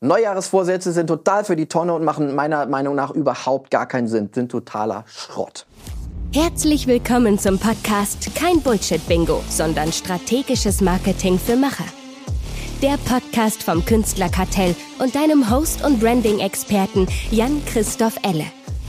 Neujahresvorsätze sind total für die Tonne und machen meiner Meinung nach überhaupt gar keinen Sinn, sind totaler Schrott. Herzlich willkommen zum Podcast Kein Bullshit-Bingo, sondern strategisches Marketing für Macher. Der Podcast vom Künstlerkartell und deinem Host und Branding-Experten Jan-Christoph Elle.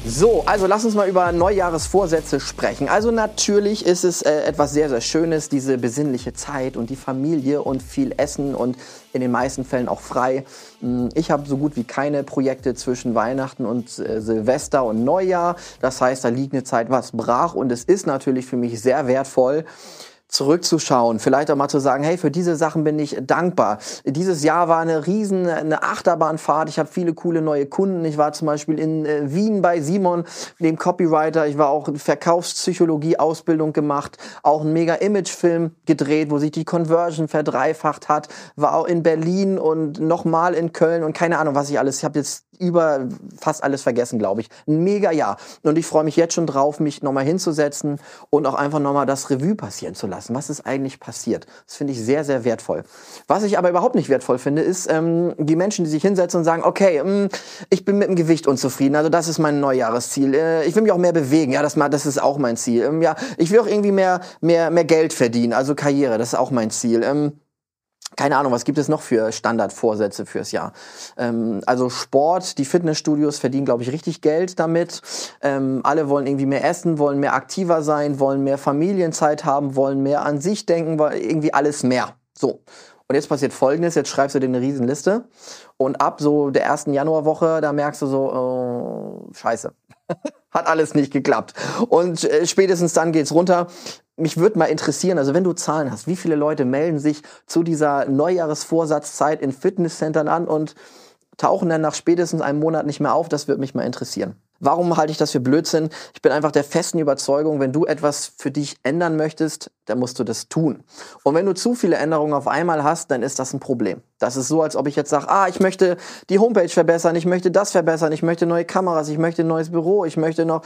So, also lass uns mal über Neujahresvorsätze sprechen. Also natürlich ist es äh, etwas sehr, sehr Schönes, diese besinnliche Zeit und die Familie und viel Essen und in den meisten Fällen auch frei. Hm, ich habe so gut wie keine Projekte zwischen Weihnachten und äh, Silvester und Neujahr. Das heißt, da liegt eine Zeit was brach und es ist natürlich für mich sehr wertvoll, zurückzuschauen, vielleicht auch mal zu sagen, hey, für diese Sachen bin ich dankbar. Dieses Jahr war eine riesen eine Achterbahnfahrt. Ich habe viele coole neue Kunden. Ich war zum Beispiel in äh, Wien bei Simon, dem Copywriter. Ich war auch Verkaufspsychologie Ausbildung gemacht, auch ein mega Imagefilm gedreht, wo sich die Conversion verdreifacht hat. War auch in Berlin und nochmal in Köln und keine Ahnung, was ich alles. Ich habe jetzt über fast alles vergessen, glaube ich. Ein mega Jahr. Und ich freue mich jetzt schon drauf, mich nochmal hinzusetzen und auch einfach nochmal das Revue passieren zu lassen. Was ist eigentlich passiert? Das finde ich sehr, sehr wertvoll. Was ich aber überhaupt nicht wertvoll finde, ist ähm, die Menschen, die sich hinsetzen und sagen, okay, mh, mm, ich bin mit dem Gewicht unzufrieden. Also das ist mein Neujahresziel. Äh, ich will mich auch mehr bewegen. Ja, das, das ist auch mein Ziel. Ähm, ja, ich will auch irgendwie mehr, mehr, mehr Geld verdienen. Also Karriere, das ist auch mein Ziel. Ähm, keine Ahnung, was gibt es noch für Standardvorsätze fürs Jahr? Ähm, also Sport, die Fitnessstudios verdienen, glaube ich, richtig Geld damit. Ähm, alle wollen irgendwie mehr essen, wollen mehr aktiver sein, wollen mehr Familienzeit haben, wollen mehr an sich denken, irgendwie alles mehr. So. Und jetzt passiert Folgendes, jetzt schreibst du dir eine Riesenliste und ab so der ersten Januarwoche, da merkst du so, oh, scheiße, hat alles nicht geklappt. Und äh, spätestens dann geht's runter mich würde mal interessieren, also wenn du Zahlen hast, wie viele Leute melden sich zu dieser Neujahresvorsatzzeit in Fitnesscentern an und tauchen dann nach spätestens einem Monat nicht mehr auf? Das würde mich mal interessieren. Warum halte ich das für Blödsinn? Ich bin einfach der festen Überzeugung, wenn du etwas für dich ändern möchtest, dann musst du das tun. Und wenn du zu viele Änderungen auf einmal hast, dann ist das ein Problem. Das ist so, als ob ich jetzt sage, ah, ich möchte die Homepage verbessern, ich möchte das verbessern, ich möchte neue Kameras, ich möchte ein neues Büro, ich möchte noch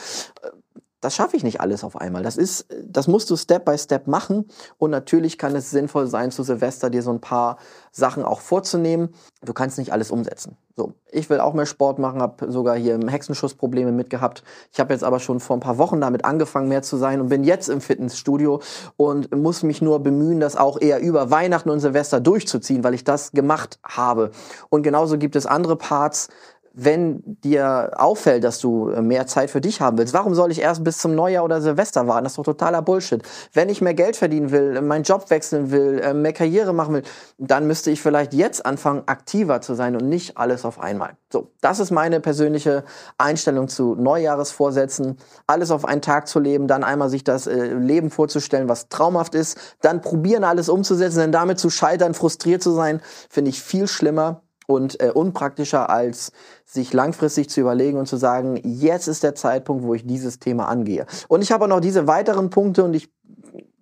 das schaffe ich nicht alles auf einmal. Das ist, das musst du Step by Step machen. Und natürlich kann es sinnvoll sein, zu Silvester dir so ein paar Sachen auch vorzunehmen. Du kannst nicht alles umsetzen. So, ich will auch mehr Sport machen, habe sogar hier im Hexenschuss Probleme mitgehabt. Ich habe jetzt aber schon vor ein paar Wochen damit angefangen, mehr zu sein und bin jetzt im Fitnessstudio und muss mich nur bemühen, das auch eher über Weihnachten und Silvester durchzuziehen, weil ich das gemacht habe. Und genauso gibt es andere Parts, wenn dir auffällt, dass du äh, mehr Zeit für dich haben willst, warum soll ich erst bis zum Neujahr oder Silvester warten? Das ist doch totaler Bullshit. Wenn ich mehr Geld verdienen will, meinen Job wechseln will, äh, mehr Karriere machen will, dann müsste ich vielleicht jetzt anfangen, aktiver zu sein und nicht alles auf einmal. So, das ist meine persönliche Einstellung zu Neujahresvorsätzen. Alles auf einen Tag zu leben, dann einmal sich das äh, Leben vorzustellen, was traumhaft ist, dann probieren, alles umzusetzen, denn damit zu scheitern, frustriert zu sein, finde ich viel schlimmer und äh, unpraktischer, als sich langfristig zu überlegen und zu sagen, jetzt ist der Zeitpunkt, wo ich dieses Thema angehe. Und ich habe auch noch diese weiteren Punkte und ich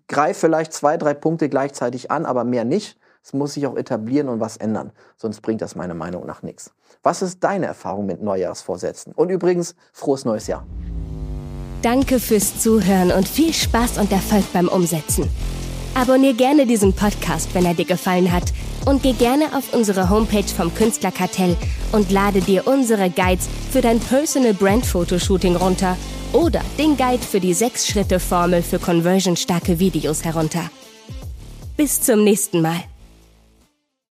greife vielleicht zwei, drei Punkte gleichzeitig an, aber mehr nicht. Es muss sich auch etablieren und was ändern. Sonst bringt das meiner Meinung nach nichts. Was ist deine Erfahrung mit Neujahrsvorsätzen? Und übrigens, frohes neues Jahr. Danke fürs Zuhören und viel Spaß und Erfolg beim Umsetzen. Abonnier gerne diesen Podcast, wenn er dir gefallen hat und geh gerne auf unsere Homepage vom Künstlerkartell und lade dir unsere Guides für dein Personal Brand Fotoshooting runter oder den Guide für die 6-Schritte-Formel für conversionstarke Videos herunter. Bis zum nächsten Mal.